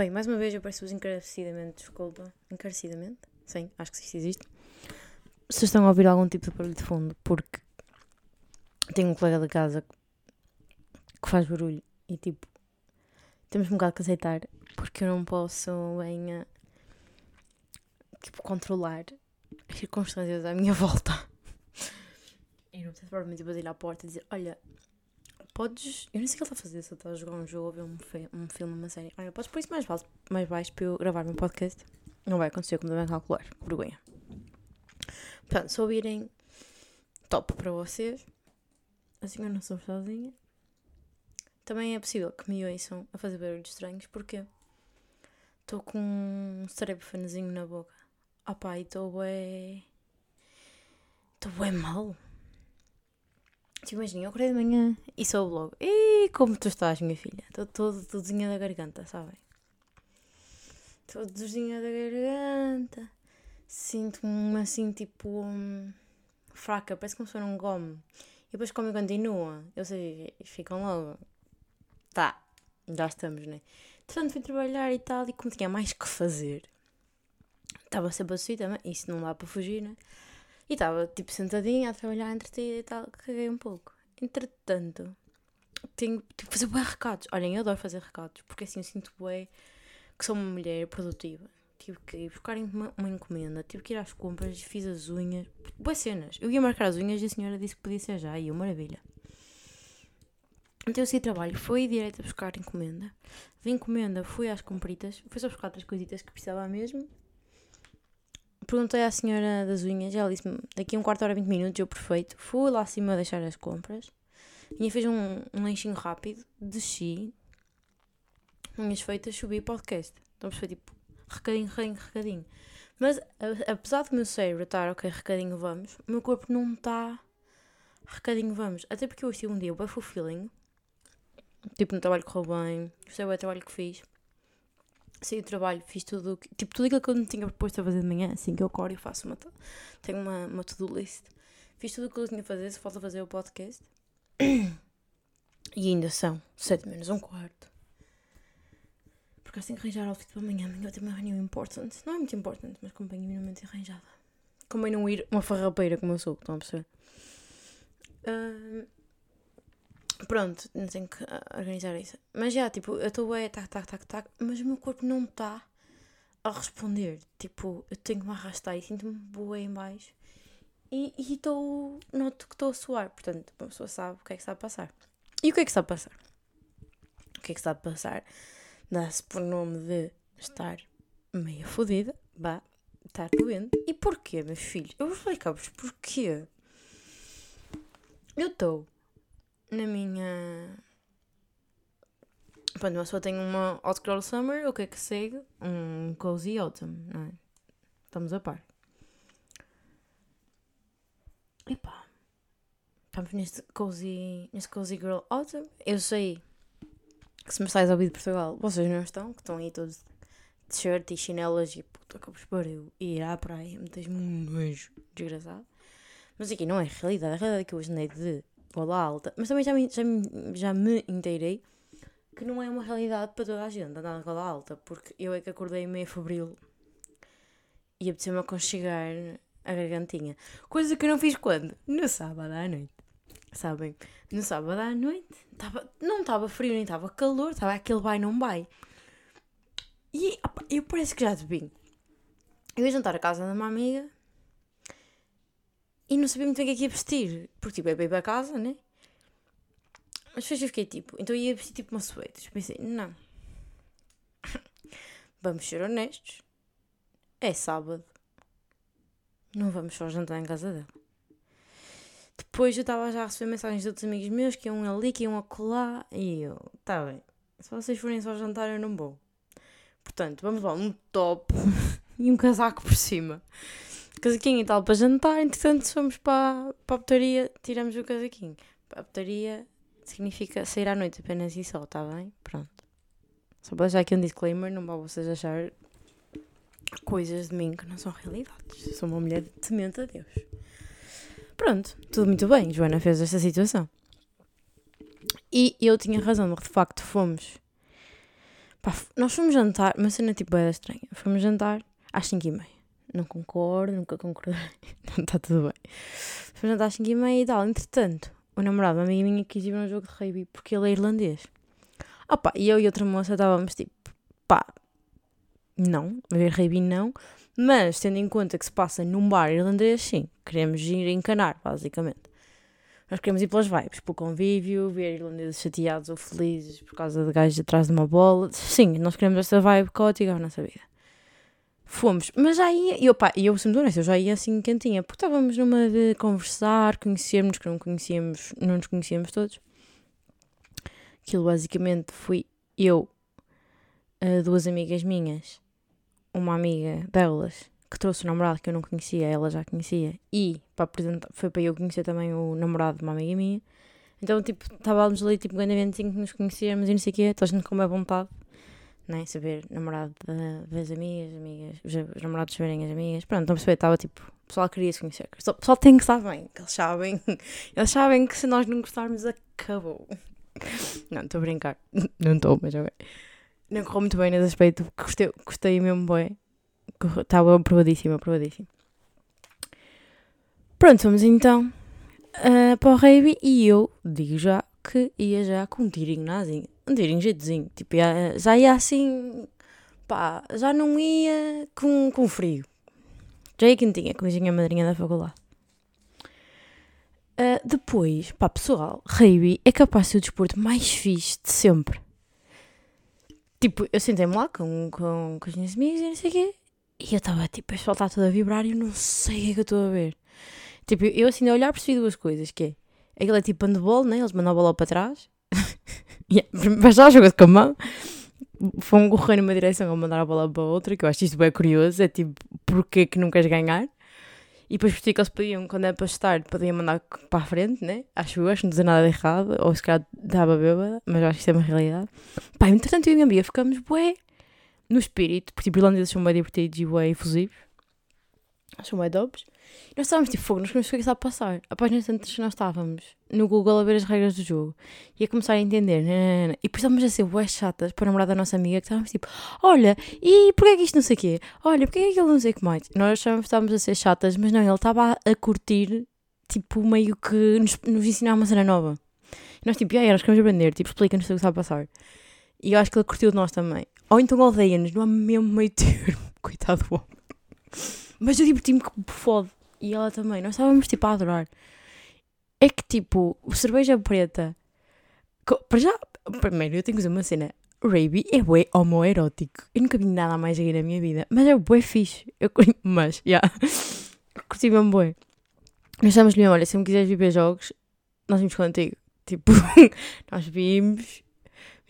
Bem, mais uma vez eu peço-vos encarecidamente desculpa. Encarecidamente? Sim, acho que isso existe. Se estão a ouvir algum tipo de barulho de fundo, porque tenho um colega da casa que faz barulho e tipo, temos um bocado que aceitar, porque eu não posso bem a, tipo, controlar as circunstâncias à minha volta. E não preciso provavelmente bater à porta e dizer: Olha, podes. Eu nem sei o que ele está a fazer, se ele está a jogar um jogo ou ver um, fi- um filme, uma série. Olha, podes pôr isso mais baixo, mais baixo para eu gravar meu podcast? Não vai acontecer, como devem calcular. Vergonha. Portanto, se ouvirem, top para vocês. Assim eu não sou sozinha. Também é possível que me ouçam a fazer barulhos estranhos, porque estou com um cerebrofanezinho na boca. Ah pá, e estou bué... Estou bué mal. Tipo, imagina, eu acordei de manhã e soube logo. E como tu estás, minha filha? Estou todo todozinha da garganta, sabem? Todozinha da garganta. Sinto-me assim, tipo... hum, fraca, parece como se fosse um gome. E depois como continua, ou seja, ficam logo. Tá, já estamos, né? Portanto, fui trabalhar e tal, e como tinha mais que fazer, estava sempre assim também, isso não dá para fugir, né? E estava tipo sentadinha a trabalhar entretida e tal, caguei um pouco. Entretanto, tenho, tenho que fazer bué recados. Olhem, eu adoro fazer recados, porque assim eu sinto bué que sou uma mulher produtiva. Tive que ir buscar uma, uma encomenda, tive que ir às compras, fiz as unhas, boas cenas. Eu ia marcar as unhas e a senhora disse que podia ser já, e eu, maravilha. Então eu saí de trabalho, fui direto a buscar encomenda. Vi encomenda, fui às compritas, fui só buscar outras coisitas que precisava mesmo. Perguntei à senhora das unhas, ela disse-me daqui a um quarto hora, 20 minutos, eu perfeito. Fui lá acima deixar as compras. E fez um, um lanchinho rápido, desci, unhas feitas, subi podcast. Então foi tipo, recadinho, recadinho, recadinho. Mas apesar do meu cérebro estar, ok, recadinho, vamos, o meu corpo não está recadinho, vamos. Até porque eu tive um dia bem fulfilling. Tipo, no trabalho correu bem, gostei bem do trabalho que fiz. Saí do trabalho, fiz tudo, tipo, tudo aquilo que eu me tinha proposto a fazer de manhã, assim que eu acordo e faço uma, tenho uma, uma to-do list. Fiz tudo o que eu tinha a fazer, se falta fazer o podcast. E ainda são sete menos um quarto. Porque assim que arranjar outfit para amanhã, amanhã eu tenho uma reunião importante. Não é muito importante, mas convém minimamente arranjada. Convém não ir uma farrapeira como eu sou, estão a perceber? Ahm, pronto, não tenho que ah, organizar isso. Mas já, tipo, eu estou bem, tac, tac, tac, tac, mas o meu corpo não está a responder. Tipo, eu tenho que me arrastar e sinto-me boa em baixo. E estou, noto que estou a suar. Portanto, uma pessoa sabe o que é que está a passar. E o que é que está a passar? O que é que está a passar? Dá-se por nome de estar meio fodida, vá, estar doente. E porquê, meus filhos? Eu vou explicar-vos porquê. Eu estou na minha. Pronto, uma pessoa tem uma Hot Girl Summer, o que é que segue? Um Cozy Autumn, não é? Estamos a par. Epá. Estamos neste Cozy, neste cozy Girl Autumn. Eu sei que se me estás a ouvir de Portugal, vocês não estão, que estão aí todos de t-shirt e chinelas e puta que vos pariu. Ir à praia, me tens um nojo desgraçado. Mas aqui não é realidade. A realidade é que eu hoje andei de gola alta. Mas também já me, já, me, já me inteirei que não é uma realidade para toda a gente andar de gola alta. Porque eu é que acordei meio febril e apeteceu-me aconchegar a gargantinha. Coisa que eu não fiz quando? No sábado à noite. Sabem? No sábado à noite tava, não estava frio nem estava calor, estava aquele vai não vai. E opa, eu parece que já te vi. Eu ia jantar a casa de uma amiga e não sabia muito bem o que é que ia vestir. Porque tipo, é ir para casa, né? Mas depois eu fiquei tipo, então eu ia vestir tipo uma suéter. Pensei, não. Vamos ser honestos. É sábado. Não vamos só jantar em casa dela. Depois eu estava já a receber mensagens de outros amigos meus que iam ali, que iam acolá. E eu, tá bem. Se vocês forem só jantar, eu não vou. Portanto, vamos lá, um top e um casaco por cima. Casaquinho e tal para jantar. Entretanto, fomos para, para a putaria, tiramos o casaquinho. Para a putaria significa sair à noite apenas e só, tá bem? Pronto. Só para deixar aqui um disclaimer, não vão vocês achar coisas de mim que não são realidades. Sou uma mulher temente a Deus. Pronto, tudo muito bem. Joana fez esta situação. E eu tinha razão, de facto fomos Pá, nós fomos jantar, uma cena tipo era estranha. Fomos jantar às 5 e meia. Não concordo, nunca concordei. Não está tudo bem. Fomos jantar às 5 e meia e tal. Entretanto, o namorado uma amiga minha quis ir um jogo de rugby porque ele é irlandês. Opa, e eu e outra moça estávamos tipo, pá, não, a ver rugby não, mas tendo em conta que se passa num bar irlandês, sim, queremos ir encanar, basicamente. Nós queremos ir pelas vibes, pelo convívio, ver irlandeses chateados ou felizes por causa de gajos atrás de uma bola. Sim, nós queremos essa vibe caótica na nossa vida. Fomos, mas já ia, e opa, eu sempre honesto, eu já ia assim quentinha, porque estávamos numa de conversar, conhecermos, que não conhecíamos, não nos conhecíamos todos. Aquilo basicamente fui eu, duas amigas minhas, uma amiga delas, que trouxe o namorado que eu não conhecia, ela já conhecia, e para apresentar, foi para eu conhecer também o namorado de uma amiga minha. Então, tipo, estávamos ali, tipo, grande eventinho que nos conhecíamos e não sei o quê, toda a gente com uma vontade, né? Saber namorado das amigas, amigas, os, namorados verem as amigas. Pronto, não perceber, estava tipo, o pessoal queria se conhecer. O pessoal tem que estar bem, que eles sabem, eles sabem que se nós não gostarmos, acabou. Não, estou a brincar, não estou, mas ok. Não correu muito bem nesse aspecto, gostei, gostei mesmo bem. Estava aprovadíssimo, aprovadíssimo. Pronto, vamos então uh, para o rave e eu digo já que ia já com um tirinho nazinho. Um tirinho jeitozinho. Tipo, ia, já ia assim. Pá, já não ia com, com frio. Já ia quentinha, com a madrinha da faculdade. Uh, depois, pá, pessoal, rave é capaz de ser o desporto mais fixe de sempre. Tipo, eu sentei-me lá com, com, com as minhas amigas e não sei o quê. E eu estava tipo, a está toda a vibrar e eu não sei o que é que eu estou a ver. Tipo, eu assim a olhar percebi duas coisas, que é, aquilo é tipo handball, né? Eles mandam a bola para trás. Mas já jogou com a mão. Foi um correr numa direção ou mandar a bola para outra, que eu acho isto bem curioso. É tipo, porquê que não queres ganhar? E depois percebi que eles podiam, quando é para estar, podiam mandar para a frente, né? Acho eu, acho que não dizer nada de errado. Ou se calhar dava bêbada, mas acho que isso é uma realidade. Pá, entretanto eu e a amiga ficamos, bué, no espírito, porque tipo, irlandeses são bem divertidos e bem efusivos. São bem dobres. Nós estávamos tipo fogo, nós queremos que está a passar. Após instantes nós estávamos no Google a ver as regras do jogo e a começar a entender. Nanana. E depois estávamos a ser bué chatas para namorar da nossa amiga que estávamos tipo, olha, e porquê é que isto não sei o quê? Olha, porquê é que ele não sei o que mais? Nós estávamos, a ser chatas, mas não, ele estava a, curtir, tipo, meio que nos, nos ensinar uma cena nova. E nós tipo, aí, nós queremos aprender, tipo, explica-nos o que está a passar. E eu acho que ele curtiu de nós também. Ou então odeia-nos, não há mesmo meio termo. Coitado do homem. Mas eu diverti-me por fode. E ela também. Nós estávamos tipo a adorar. É que tipo, cerveja preta. Para já, primeiro eu tenho que dizer uma cena. Raby é bué homoerótico. Eu nunca vi nada mais aí na minha vida. Mas é bué fixe. Eu, mas, já. Yeah. Curti mesmo bué. Nós estamos mesmo, olha, se me quiseres viver jogos, nós vimos contigo. Tipo, nós vimos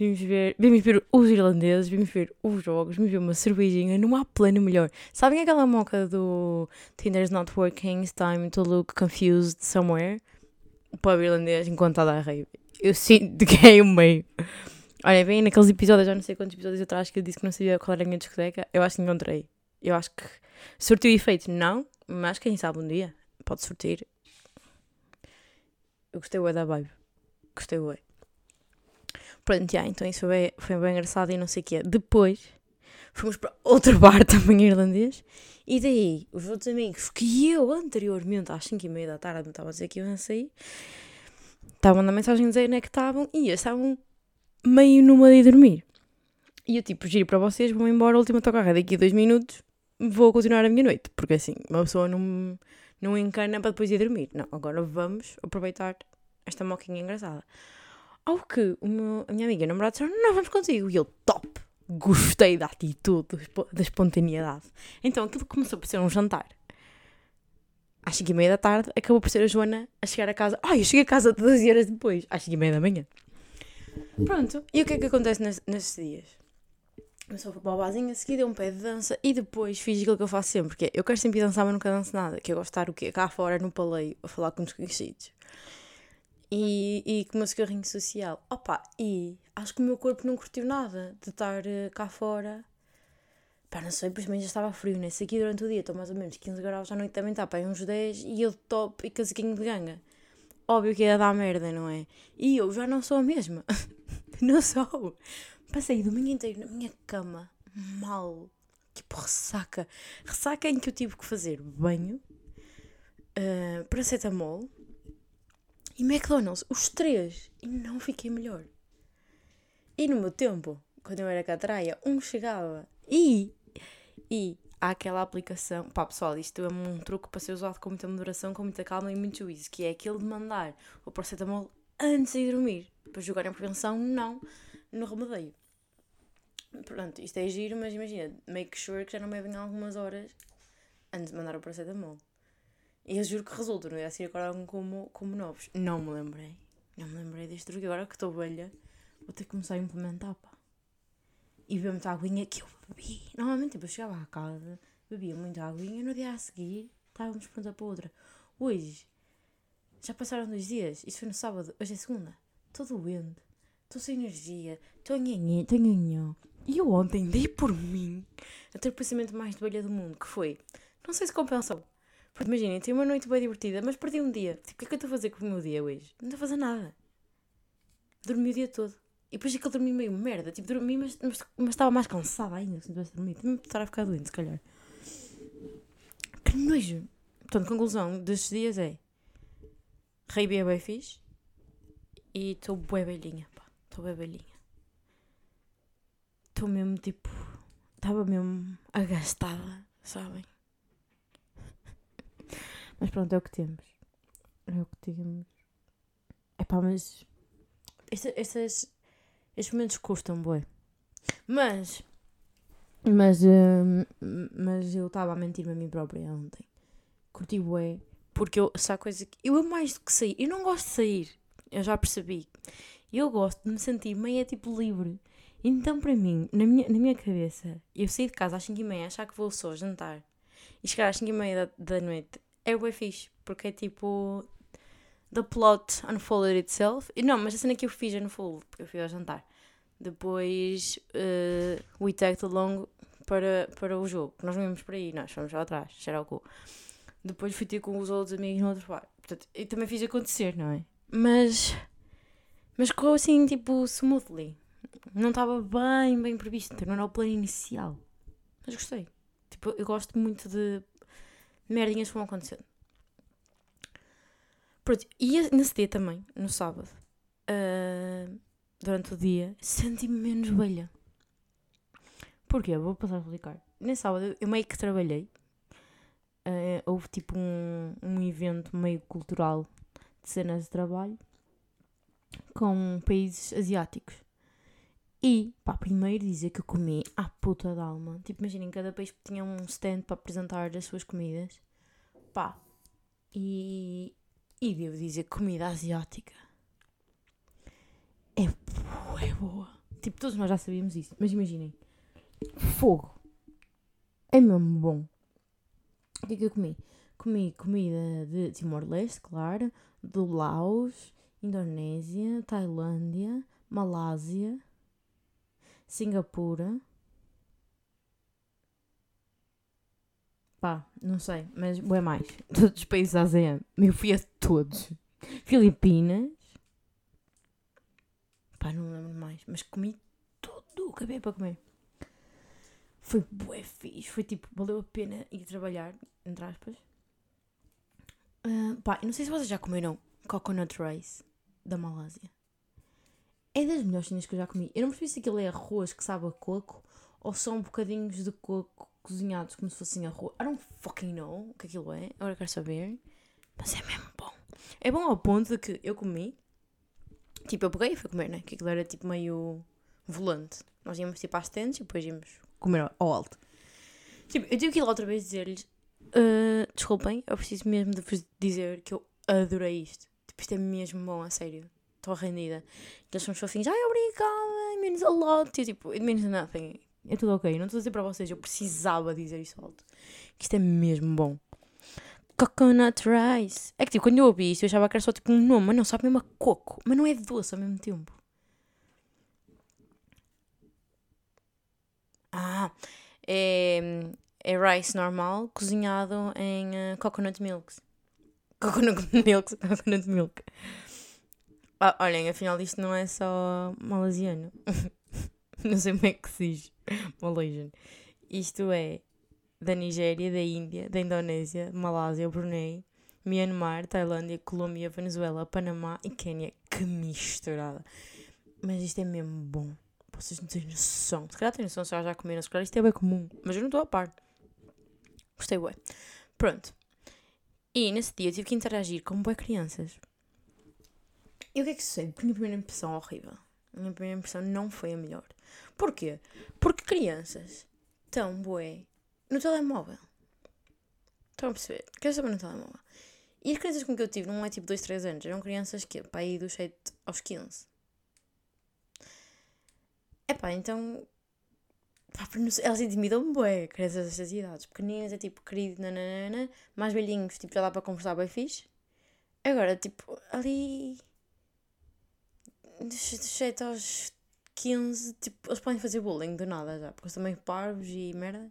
Vimos ver, vimos ver os irlandeses, vimos ver os jogos, vimos ver uma cervejinha, não há plano melhor. Sabem aquela moca do Tinder's not working, it's time to look confused somewhere? O pub irlandês enquanto está a dar rave. Eu sinto que é o meio. Olha, bem naqueles episódios, já não sei quantos episódios atrás que eu disse que não sabia qual era a minha discoteca, eu acho que encontrei. Eu acho que surtiu efeito, não, mas quem sabe um dia pode surtir. Eu gostei da vibe. Gostei bem. Pronto, já, então isso foi bem, foi bem engraçado e não sei o quê. Depois fomos para outro bar também irlandês e daí os outros amigos que eu anteriormente às 5 e meia da tarde não estava a dizer que iam sair estavam na mensagem a dizer onde é que estavam e eles estavam meio numa de dormir. E eu tipo, giro para vocês, vou embora, a última autocarro daqui a dois minutos, vou continuar a minha noite. Porque assim, uma pessoa não, não encana para depois ir dormir. Não, agora vamos aproveitar esta moquinha engraçada. Ao que meu, a minha amiga e o namorado disseram, não, vamos contigo. E eu, top! Gostei da atitude, da espontaneidade. Então aquilo começou por ser um jantar. Às 5 e meia da tarde, acabou por ser a Joana a chegar a casa. Ai, eu cheguei a casa 12 horas depois, às 5 e meia da manhã. Pronto, e o que é que acontece nesses dias? Fui para o barzinho, a seguir dei um pé de dança e depois fiz aquilo que eu faço sempre, que é, eu quero sempre dançar, mas nunca danço nada, que é gostar o quê? Cá fora, no paleio, a falar com desconhecidos e, e com o meu cigarrinho social. Opa, e acho que o meu corpo não curtiu nada de estar uh, cá fora. Pá, não sei, principalmente já estava frio, né? Se aqui durante o dia estou mais ou menos 15 graus, à noite também está, pá, uns 10 e eu top e casaquinho de ganga. Óbvio que ia dar merda, não é? E eu já não sou a mesma. não sou. Passei o domingo inteiro na minha cama, mal, tipo ressaca. Ressaca em que eu tive que fazer banho, uh, paracetamol e McDonald's, os três, e não fiquei melhor. E no meu tempo, quando eu era catraia, um chegava e. E há aquela aplicação. Pá, pessoal, isto é um truque para ser usado com muita moderação, com muita calma e muito juízo, que é aquele de mandar o paracetamol antes de dormir. Para jogar em prevenção, não no remedeio. Pronto, isto é giro, mas imagina, make sure que já não bebem algumas horas antes de mandar o paracetamol. E eu juro que resulta, não é assim acordam como, como novos. Não me lembrei. Não me lembrei deste truque. Agora que estou velha, vou ter que começar a implementar, pá. E beber muita aguinha que eu bebi. Normalmente, tipo, eu chegava à casa, bebia muita aguinha, no dia a seguir estávamos pronta para outra. Hoje, já passaram dois dias, isso foi no sábado, hoje é segunda. Estou doente, estou sem energia, estou nhanhã, estou nhanhã. E eu ontem dei por mim a ter o pensamento mais de velha do mundo, que foi, não sei se compensou. Porque imaginem, tive uma noite bem divertida, mas perdi um dia. Tipo, o que é que eu estou a fazer com o meu dia hoje? Não estou a fazer nada. Dormi o dia todo. E depois aquele dormi meio merda. Tipo, dormi, mas, mas, mas estava mais cansada ainda se não tivesse dormido. Também estar a ficar doente, se calhar. Que nojo. Portanto, conclusão destes dias é. Rei é bem fixe. E estou bué velhinha, pá. Estou bem velhinha. Estou mesmo, tipo... Estava mesmo agastada, sabem? Mas pronto, é o que temos. É o que temos. É pá, mas... Estas, estes momentos custam, boi. Mas. Mas. Uh, mas eu estava a mentir-me a mim própria ontem. Curti bué. Porque eu. Sabe coisa que. Eu mais do que sair. Eu não gosto de sair. Eu já percebi. Eu gosto de me sentir meio tipo livre. Então, para mim, na minha, na minha cabeça, eu sair de casa às 5h30, achar que vou só jantar e chegar às 5h30 da, da noite é bem fixe. Porque é tipo the plot unfolded itself. E não, mas a cena que eu fiz no full, eu fui ao jantar. Depois uh, we tagged along para, para o jogo. Nós não íamos para aí, nós fomos lá atrás, cheira o cu. Depois fui ter com os outros amigos no outro bar. Portanto, eu também fiz acontecer, não é? Mas. Mas correu assim, tipo, smoothly. Não estava bem, bem previsto. Não era o plano inicial. Mas gostei. Tipo, eu gosto muito de merdinhas vão acontecendo. Pronto, e nesse dia também, no sábado, uh, durante o dia, senti-me menos velha. Porquê? Vou passar a explicar. Nesse sábado eu meio que trabalhei. Uh, houve tipo um, um evento meio cultural de cenas de trabalho com países asiáticos. E, pá, primeiro dizer que eu comi à puta da alma. Tipo, imaginem, cada país tinha um stand para apresentar as suas comidas. Pá, e e devo dizer, comida asiática é boa, é boa. Tipo, todos nós já sabíamos isso, mas imaginem. Fogo. É mesmo bom. O que é que eu comi? Comi comida de Timor-Leste, claro, do Laos, Indonésia, Tailândia, Malásia, Singapura. Pá, não sei, mas é mais. Todos os países da ASEAN. Eu fui a todos. Filipinas. Pá, não lembro mais. Mas comi tudo o que havia para comer. Foi bué fixe. Foi tipo, valeu a pena ir trabalhar, entre aspas. Uh, pá, não sei se vocês já comeram coconut rice da Malásia. É das melhores cenas que eu já comi. Eu não percebi se aquilo é arroz que sabe a coco ou são bocadinhos de coco cozinhados como se fossem arroz. I don't fucking know o que aquilo é. Agora quero saber. Mas é mesmo bom. É bom ao ponto de que eu comi. Tipo, eu peguei e fui comer, né? Que aquilo era tipo meio volante. Nós íamos tipo às tendas e depois íamos comer ao alto. Tipo, eu tive que ir lá outra vez dizer-lhes: uh, Desculpem, eu preciso mesmo de vos dizer que eu adorei isto. Tipo, isto é mesmo bom, a sério. Estou rendida. E eles são fofinhos: Ai, obrigada, it means a lot. E tipo, it means nothing. É tudo ok. Não estou a dizer para vocês, eu precisava dizer isso alto. Que isto é mesmo bom. Coconut rice. É que tipo, quando eu ouvi isto, eu achava que era só tipo um nome, mas não, sabe mesmo a coco. Mas não é doce ao mesmo tempo. Ah, é, é rice normal cozinhado em uh, coconut milk. Coconut milk, coconut milk. Ah, olhem, afinal isto não é só malasiano. não sei como é que se diz, Malaysian. Isto é da Nigéria, da Índia, da Indonésia, Malásia, Brunei, Myanmar, Tailândia, Colômbia, Venezuela, Panamá e Quênia. Que misturada. Mas isto é mesmo bom. Vocês não têm noção. Se calhar têm noção se já comeram, se calhar isto é bem comum. Mas eu não estou a par. Gostei bem. Pronto. E nesse dia eu tive que interagir com boas crianças. E o que é que sucede? Porque a minha primeira impressão é horrível. A minha primeira impressão não foi a melhor. Porquê? Porque crianças estão bué no telemóvel. Estão a perceber? Crianças também no telemóvel. E as crianças com que eu tive não é tipo 2, 3 anos, eram crianças que, para aí dos 7 aos 15. Epá, então. Pá, elas intimidam-me bué, crianças destas idades. Pequeninas é tipo querido, nananana. Mais velhinhos, tipo, já dá para conversar bem fixe. Agora, tipo, ali. Dos 7 aos 15, tipo, eles podem fazer bullying do nada já, porque eles também parvos e merda.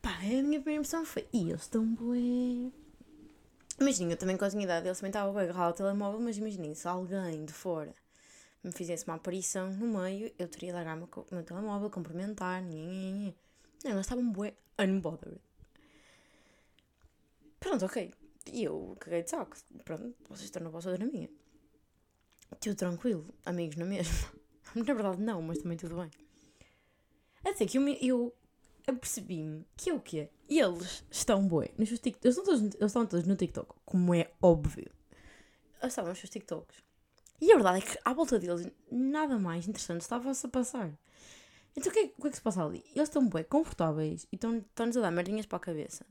Pá, a minha primeira impressão foi, e eles estão bué. Imaginem, eu também com a minha idade, eles também estavam a agarrar o telemóvel, mas imaginem, se alguém de fora me fizesse uma aparição no meio, eu teria de largar o meu, meu telemóvel, cumprimentar, nhê, Não, eles estavam bué unbothered. Pronto, ok. E eu caguei de saco. Pronto, vocês estão na vossa, na minha. Tudo tranquilo, amigos na mesma. Na verdade, não, mas também tudo bem. Até que eu, eu apercebi-me que é o quê? Eles estão boi nos seus TikToks. Eles estão, todos, eles estão todos no TikTok, como é óbvio. Eles estavam nos seus TikToks. E a verdade é que à volta deles nada mais interessante estava-se a passar. Então o que, é, o que é que se passa ali? Eles estão bem confortáveis e estão-nos a dar merdinhas para a cabeça.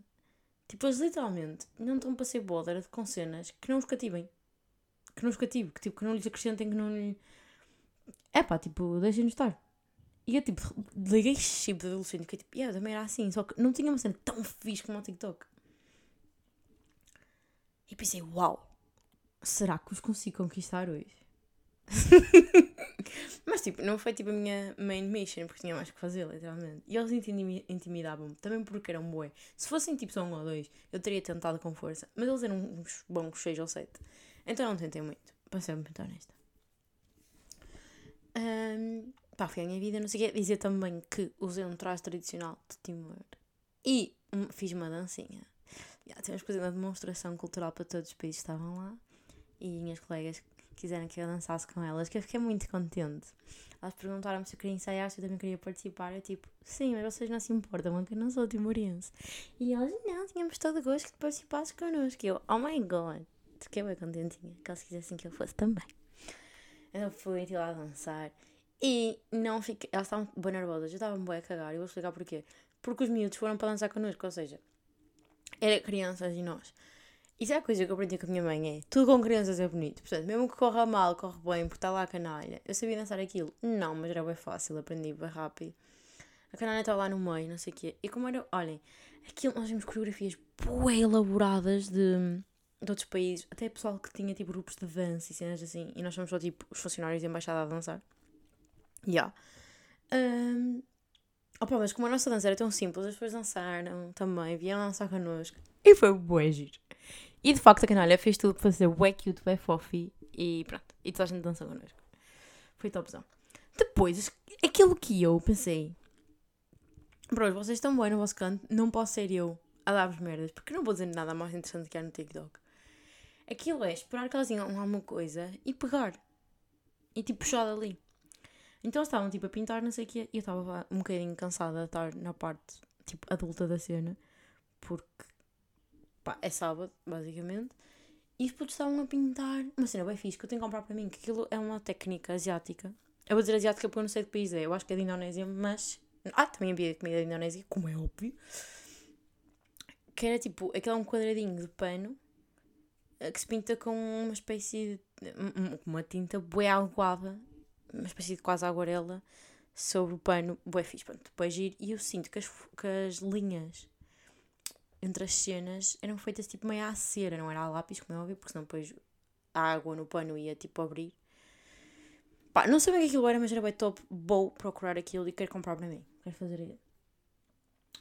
Tipo, eles literalmente não estão para ser boder com cenas que não os cativem que não os cative, que, tipo, que não lhes acrescentem, que não lhe. É pá, tipo, deixem-nos estar. E eu, tipo, liguei chip de adolescente, fiquei tipo, yeah, também era assim, só que não tinha uma cena tão fixe como o TikTok. E pensei, uau, será que os consigo conquistar hoje? Mas, tipo, não foi tipo a minha main mission, porque tinha mais que fazer, literalmente. E eles intimidavam-me, também porque eram bué. Se fossem tipo só um ou dois, eu teria tentado com força. Mas eles eram uns bons seis ou sete. Então não tentei muito, para ser muito honesta. Um, pá, foi a minha vida, não sei o quê. Dizer também que usei um traje tradicional de Timor e fiz uma dancinha. Temos que fazer uma demonstração cultural para todos os países que estavam lá e minhas colegas quiseram que eu dançasse com elas, que eu fiquei muito contente. Elas perguntaram-me se eu queria ensaiar, se eu também queria participar. Eu tipo, sim, mas vocês não se importam, que eu não sou timorense. E elas, não, tínhamos todo o gosto que participasses connosco. E eu, oh my god fiquei bem contentinha, que eles quisessem que eu fosse também. Então fui lá dançar e não fiquei. Elas estavam bem nervosas, eu estava bem a cagar e vou explicar porquê. Porque os miúdos foram para dançar connosco, ou seja, era crianças e nós. Isso é a coisa que eu aprendi com a minha mãe: é tudo com crianças é bonito. Portanto, mesmo que corra mal, corre bem, porque está lá a canalha. Eu sabia dançar aquilo? Não, mas era bem fácil, aprendi bem rápido. A canalha estava lá no meio, não sei o quê. E como era, olhem, aquilo, nós vimos coreografias bem elaboradas de de outros países, até pessoal que tinha tipo grupos de dança e cenas assim, e nós somos só tipo os funcionários da embaixada a dançar. Yeah. Um, opa, mas como a nossa dança era tão simples, as pessoas dançaram também, vieram dançar connosco. E foi bué giro. E de facto a canalha fez tudo para ser bué cute, bué fofi e pronto. E toda a gente dançou connosco. Foi topzão. Depois, aquilo que eu pensei. Bros, vocês estão bem no vosso canto, não posso ser eu a dar-vos merdas, porque não vou dizer nada mais interessante que há no TikTok. Aquilo é esperar que elas digam alguma coisa e pegar. E tipo puxar dali. Então eles estavam tipo a pintar, não sei o quê, e eu estava um bocadinho cansada de estar na parte tipo adulta da cena, porque pá, é sábado, basicamente. E os putos estavam a pintar uma cena bem fixe que eu tenho que comprar para mim, que aquilo é uma técnica asiática. Eu vou dizer asiática porque eu não sei de país é, eu acho que é da Indonésia, mas. Ah, também havia comida da Indonésia, como é óbvio. Que era tipo, aquele é um quadradinho de pano que se pinta com uma espécie de. uma tinta bué aguada, uma espécie de quase aguarela sobre o pano, bué fixe, pronto, depois ir e eu sinto que as, que as linhas entre as cenas eram feitas tipo meio à cera, não era a lápis, como é óbvio, porque senão depois a água no pano ia tipo abrir. Pá, não sei bem o que aquilo era, mas era bem top, vou procurar aquilo e quero comprar para mim, quero fazer aquilo.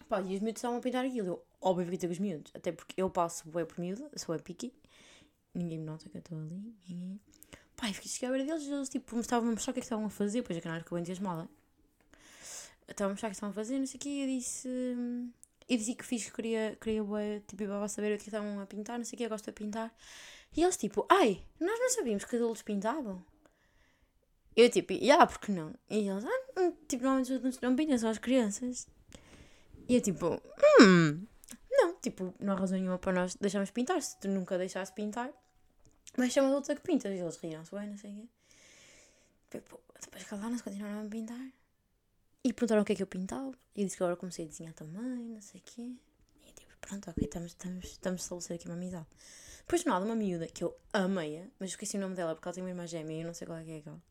Pá, e os miúdos estavam a pintar aquilo, eu óbvio que tenho os miúdos, até porque eu passo bué por miúdo, sou a piqui, ninguém me nota que eu estou ali. E fiquei a ver deles, eles tipo, estavam a mostrar o que é que estavam a fazer, pois é não era que eu entusiasmada. Estavam a mostrar o que estavam a fazer, não sei o quê, e eu disse. Eu disse que fiz, queria, queria tipo, para saber o que estavam a pintar, não sei o quê, eu gosto de pintar. E eles tipo, ai, nós não sabíamos que adultos pintavam. Eu tipo, ah, yeah, porque não? E eles, ah, tipo, adultos não pintam, só as crianças. E eu tipo, hum, não, tipo, não há razão nenhuma para nós deixarmos pintar, se tu nunca deixaste pintar, mas chama adulta que pintas. E eles riram-se bem, não sei o quê. Depois calaram-se, continuaram a pintar. E perguntaram o que é que eu pintava. E eu disse que agora comecei a desenhar também, não sei o quê. E tipo, pronto, ok, estamos, estamos, estamos a estabelecer aqui uma amizade. Depois nada, uma miúda que eu amei, mas esqueci o nome dela porque ela tem uma irmã gêmea e eu não sei qual é que é aquela.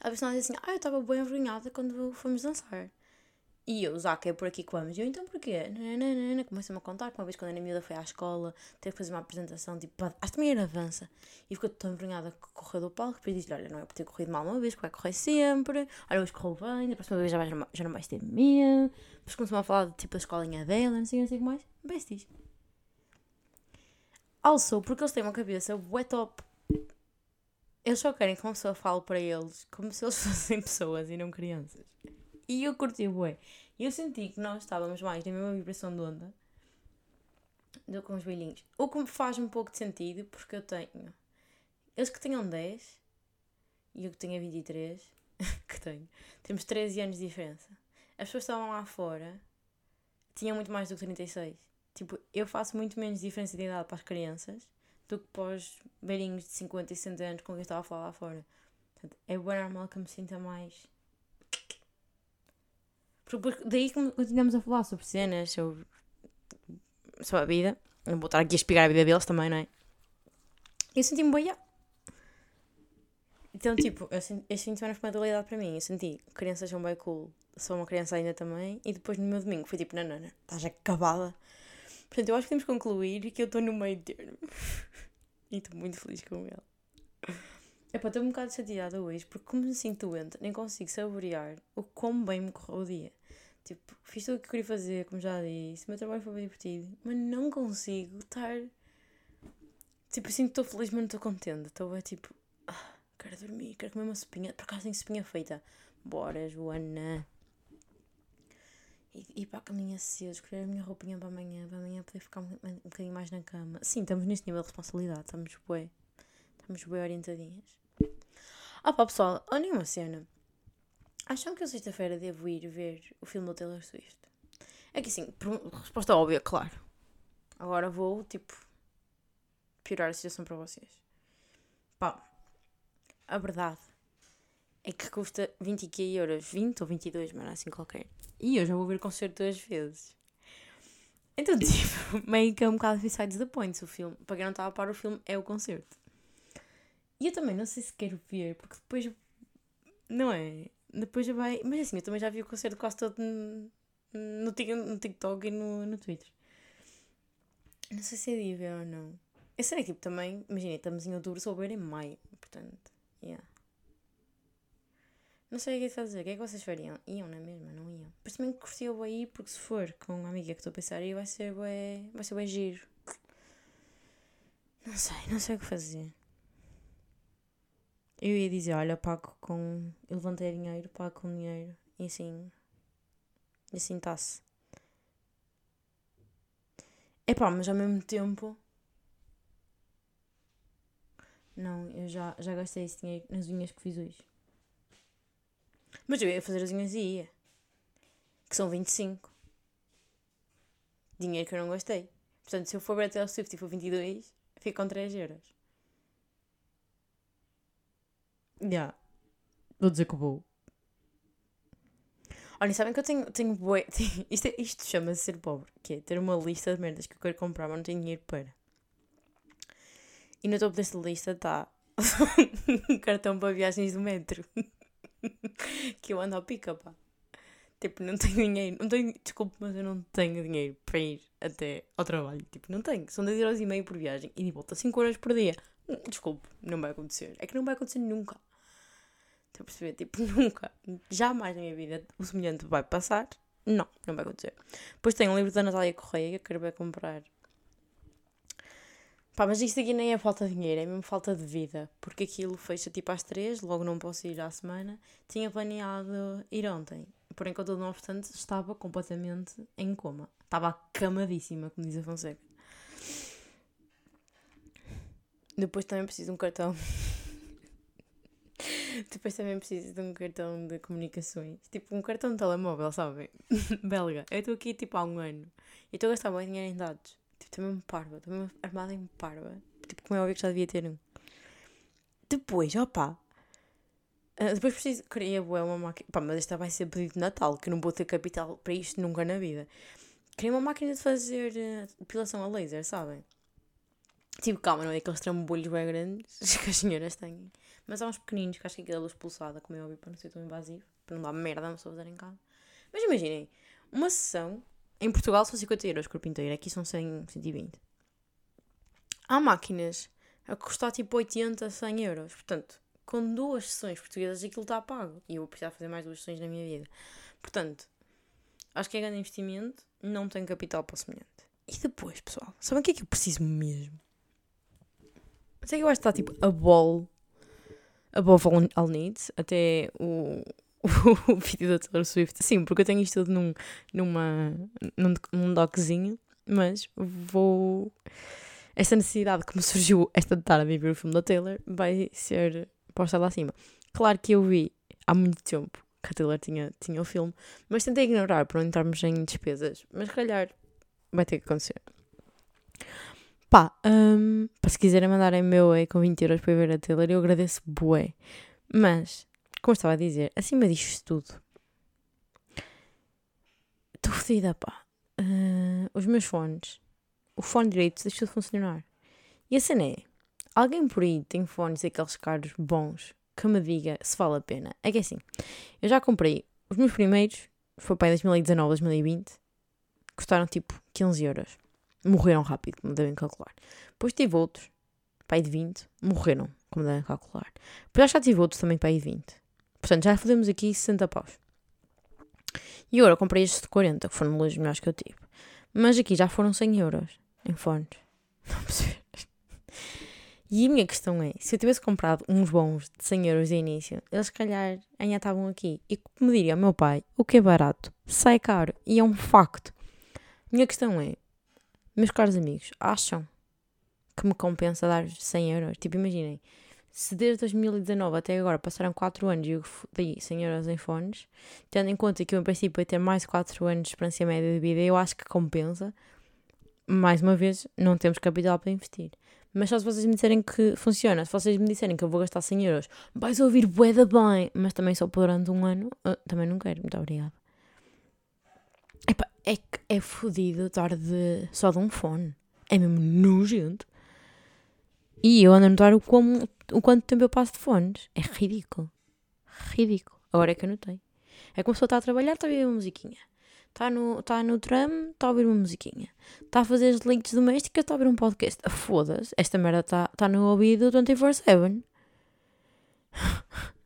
Ela disse assim: Ah, eu estava bem envergonhada quando fomos dançar. E eu, Zaca, é por aqui que vamos. E eu, então porquê? Começa-me a contar que uma vez quando a minha miúda foi à escola, teve que fazer uma apresentação, tipo, acho que também era avança. E ficou tão envergonhada que correu do palco. Depois disse: Olha, não é por ter corrido mal uma vez, porque vai correr sempre. Olha, hoje correu bem, da próxima vez já, já não vais ter medo. Depois começou a falar, tipo, da escolinha dela, não sei, não sei o que mais. Besties. Also, porque eles têm uma cabeça bué top. Eles só querem que uma pessoa fale para eles como se eles fossem pessoas e não crianças. E eu curti bué. E eu senti que nós estávamos mais na mesma vibração de onda do com os velhinhos. O que faz um pouco de sentido, porque eu tenho... Eles que tenham 10 e eu que tenho 23, que tenho, temos 13 anos de diferença. As pessoas que estavam lá fora tinham muito mais do que 36. Tipo, eu faço muito menos diferença de idade para as crianças do que para os velhinhos de 50 e 60 anos com quem estava a falar lá fora. Portanto, é bem normal que eu me sinta mais. Porque daí que continuamos a falar sobre cenas, sobre, sobre a vida. Não vou estar aqui a espigar a vida deles também, não é? Eu senti-me boia. Então, tipo, eu senti, este fim de semana foi uma dualidade para mim. Eu senti crianças são bem cool, sou uma criança ainda também. E depois no meu domingo foi tipo, não, não, não, estás acabada Portanto, eu acho que temos que concluir que eu estou no meio termo. e estou muito feliz com ele. Epá, estou um bocado chateada hoje porque como me sinto doente, nem consigo saborear o quão bem me correu o dia. Tipo, fiz tudo o que queria fazer, como já disse, o meu trabalho foi bem divertido, mas não consigo estar... Tipo, sinto que estou feliz, mas não estou contente. Estou é tipo, ah, quero dormir, quero comer uma sopinha. Por acaso tenho sopinha feita. Bora, Joana e ir para a caminha cedo, escolher a minha roupinha para amanhã, para amanhã poder ficar um, um bocadinho mais na cama. Sim, estamos neste nível de responsabilidade, estamos bem, estamos bem orientadinhas. Ah pá pessoal, olhem uma cena. Acham que eu sexta-feira devo ir ver o filme do Taylor Swift? É que sim, resposta óbvia, claro. Agora vou, tipo, piorar a situação para vocês. Pá, a verdade é que custa 20 euros, 20 ou 22, mas não é assim qualquer. E eu já vou ver o concerto duas vezes. Então, tipo, meio que é um bocado Besides the Points o filme. Para quem não estava a par, o filme é o concerto. E eu também não sei se quero ver, porque depois. Não é? Depois vai. Mas assim, eu também já vi o concerto quase todo no, no, TikTok e no, no Twitter. Não sei se é ver ou não. Eu sei que, tipo, também. Imagina, estamos em outubro, ver em maio. Portanto, yeah. Não sei o que é que fazer. O que é que vocês fariam? Iam, não é mesmo? Não iam. Mas também curtia o aí, porque se for com uma amiga que estou a pensar aí, vai ser bué, vai ser bué giro. Não sei, não sei o que fazer. Eu ia dizer, olha, pago com. Eu levantei dinheiro, pago com dinheiro. E assim. E assim está-se. É pá, mas ao mesmo tempo. Não, eu já, já gastei esse dinheiro nas unhas que fiz hoje. Mas eu ia fazer as unhas e ia. Que são 25. Dinheiro que eu não gostei. Portanto, se eu for para a Swift e for 22, fico com 3 euros. Já. Yeah. Vou dizer que vou. Olha, sabem que eu tenho, tenho bué... Isto, é, isto chama-se ser pobre. Que é ter uma lista de merdas que eu quero comprar, mas não tenho dinheiro para. E no topo desta lista está um cartão para viagens do metro. que eu ando ao pica, pá. Tipo, não tenho dinheiro, não tenho, desculpe, mas eu não tenho dinheiro para ir até ao trabalho. Tipo, não tenho. São 10 euros e meio por viagem e de volta 5 horas por dia. Hum, desculpe, não vai acontecer. É que não vai acontecer nunca. Estou a perceber? Tipo, nunca. Jamais na minha vida o semelhante vai passar. Não, não vai acontecer. Depois tenho um livro da Natália Correia que eu quero ver comprar. Pá, mas isto aqui nem é falta de dinheiro, é mesmo falta de vida. Porque aquilo fecha tipo às três, logo não posso ir à semana. Tinha planeado ir ontem. Porém, contudo, não obstante, estava completamente em coma. Estava acamadíssima, como diz a Fonseca. Depois também preciso de um cartão. Depois também preciso de um cartão de comunicações. Tipo, um cartão de telemóvel, sabem? Belga. Eu estou aqui tipo há um ano. E estou a gastar bem dinheiro em dados. Tipo, estou mesmo parva. Estou mesmo armada em parva. Tipo, como é óbvio que já devia ter um. Depois, opa. Uh, depois preciso. Queria uma máquina. Pá, mas esta vai ser pedido de Natal, que não vou ter capital para isto nunca na vida. Queria uma máquina de fazer uh, depilação a laser, sabem? Tipo, calma, não é aqueles trambolhos bem grandes que as senhoras têm. Mas há uns pequeninos que acho que aquela luz pulsada, como é óbvio, para não ser tão invasivo, para não dar merda a pessoa fazer em casa. Mas imaginem, uma sessão em Portugal são 50 euros corpo inteiro, aqui são 100, 120. Há máquinas a custar tipo 80, 100 euros. Portanto, com duas sessões portuguesas aquilo está pago. E eu vou precisar fazer mais duas sessões na minha vida. Portanto, acho que é grande investimento, não tenho capital para o semelhante. E depois, pessoal, sabem o que é que eu preciso mesmo? Sei que eu acho que está tipo a ball above all, all needs, até o, o, vídeo da Taylor Swift. Sim, porque eu tenho isto tudo num, numa, num, num doczinho, mas vou. Esta necessidade que me surgiu esta tarde de ver o filme da Taylor vai ser posta lá acima. Claro que eu vi há muito tempo que a Taylor tinha, tinha o filme, mas tentei ignorar para não entrarmos em despesas. Mas calhar vai ter que acontecer. Pá, um, se quiserem mandarem meu aí com 20 euros para ver a Taylor, eu agradeço bué. Mas, como estava a dizer, acima disto tudo, estou fodida, pá. Uh, os meus fones, o fone direito deixou de funcionar. E a cena é, alguém por aí tem fones aqueles caros bons que me diga se vale a pena. É que é assim, eu já comprei os meus primeiros, foi para 2019, 2020, custaram tipo 15 euros morreram rápido, como devem calcular. Depois tive outros, pai de 20, morreram, como devem calcular. Depois já tive outros também, pai de 20. Portanto, já fazemos aqui 60 paus. E agora comprei estes de 40, que foram os melhores que eu tive. Mas aqui já foram 100 euros em fones. Não perceber. E a minha questão é, se eu tivesse comprado uns bons de 100 euros de início, eles se calhar ainda estavam aqui. E como diria o meu pai, o que é barato sai caro. E é um facto. Minha questão é, meus caros amigos, acham que me compensa dar 100 euros? Tipo, imaginem, se desde 2019 até agora passaram 4 anos e eu dei 100 euros em fones, tendo em conta que eu, em princípio, ia ter mais 4 anos de experiência média de vida, eu acho que compensa. Mais uma vez, não temos capital para investir. Mas só se vocês me disserem que funciona, se vocês me disserem que eu vou gastar 100 euros, vais ouvir boeda bem, mas também só por durante um ano, também não quero, muito obrigada. Epá, é que é fodido estar de, só de um fone. É mesmo nojento. E eu ando a notar o, como, o quanto tempo eu passo de fones. É ridículo. Ridículo. Agora é que eu notei. É como se eu está a trabalhar, está a ouvir uma musiquinha. Está no, tá no tram, está a ouvir uma musiquinha. Está a fazer as delitos domésticas, está a ouvir um podcast. Foda-se, esta merda está tá no ouvido 24-7.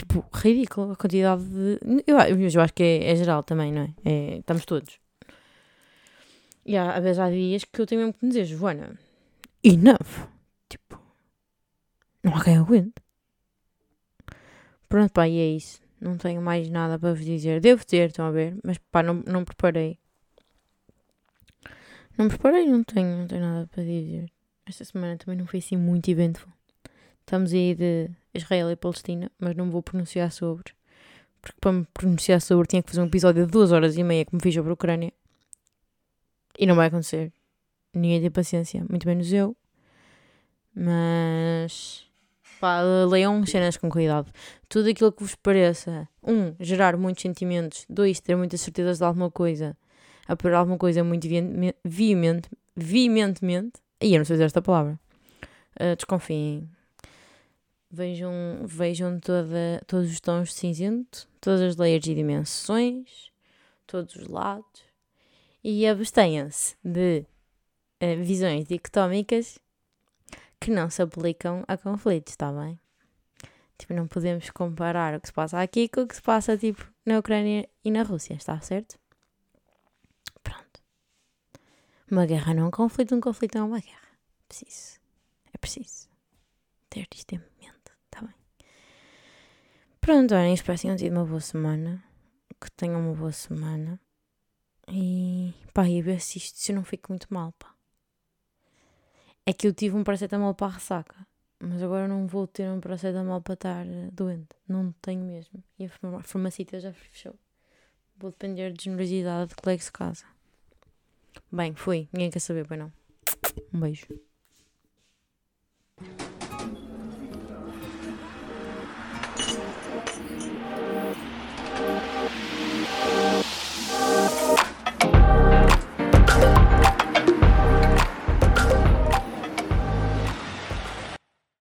tipo, ridículo a quantidade de. Eu, eu acho que é, é geral também, não é? é? Estamos todos. E há, às vezes há dias que eu tenho mesmo que me dizer, Joana, enough. Tipo, não há quem aguente. Pronto, pá, e é isso. Não tenho mais nada para vos dizer. Devo ter, estão a ver, mas pá, não, não preparei. Não preparei, não tenho, não tenho nada para dizer. Esta semana também não foi assim muito evento. Estamos aí de Israel e Palestina, mas não vou pronunciar sobre. Porque para me pronunciar sobre tinha que fazer um episódio de duas horas e meia que me fiz sobre a Ucrânia. E não vai acontecer. Ninguém tem paciência, muito menos eu. Mas. Pá, leiam cenas com cuidado. Tudo aquilo que vos pareça. Um, gerar muitos sentimentos. Dois, ter muitas certezas de alguma coisa. Apoiar alguma coisa muito veemente, veementemente. Aí eu não sei dizer esta palavra. Uh, desconfiem. Vejam, vejam toda, todos os tons de cinzento, todas as layers e dimensões, todos os lados e abstenham-se de uh, visões dicotómicas que não se aplicam a conflitos, está bem? Tipo, não podemos comparar o que se passa aqui com o que se passa, tipo, na Ucrânia e na Rússia, está certo? Pronto. Uma guerra não é um conflito, um conflito não é uma guerra. preciso. É preciso ter isto em mente? Pronto, olhem, espero que tenham tido uma boa semana. Que tenham uma boa semana. E pá, e ver se isto se eu não fico muito mal, pá. É que eu tive um paracetamol para a ressaca. Mas agora não vou ter um paracetamol para estar eh, doente. Não tenho mesmo. E a farmacita já fechou. Vou depender de generosidade de colegas de casa. Bem, fui. Ninguém quer saber, pois não. Um beijo.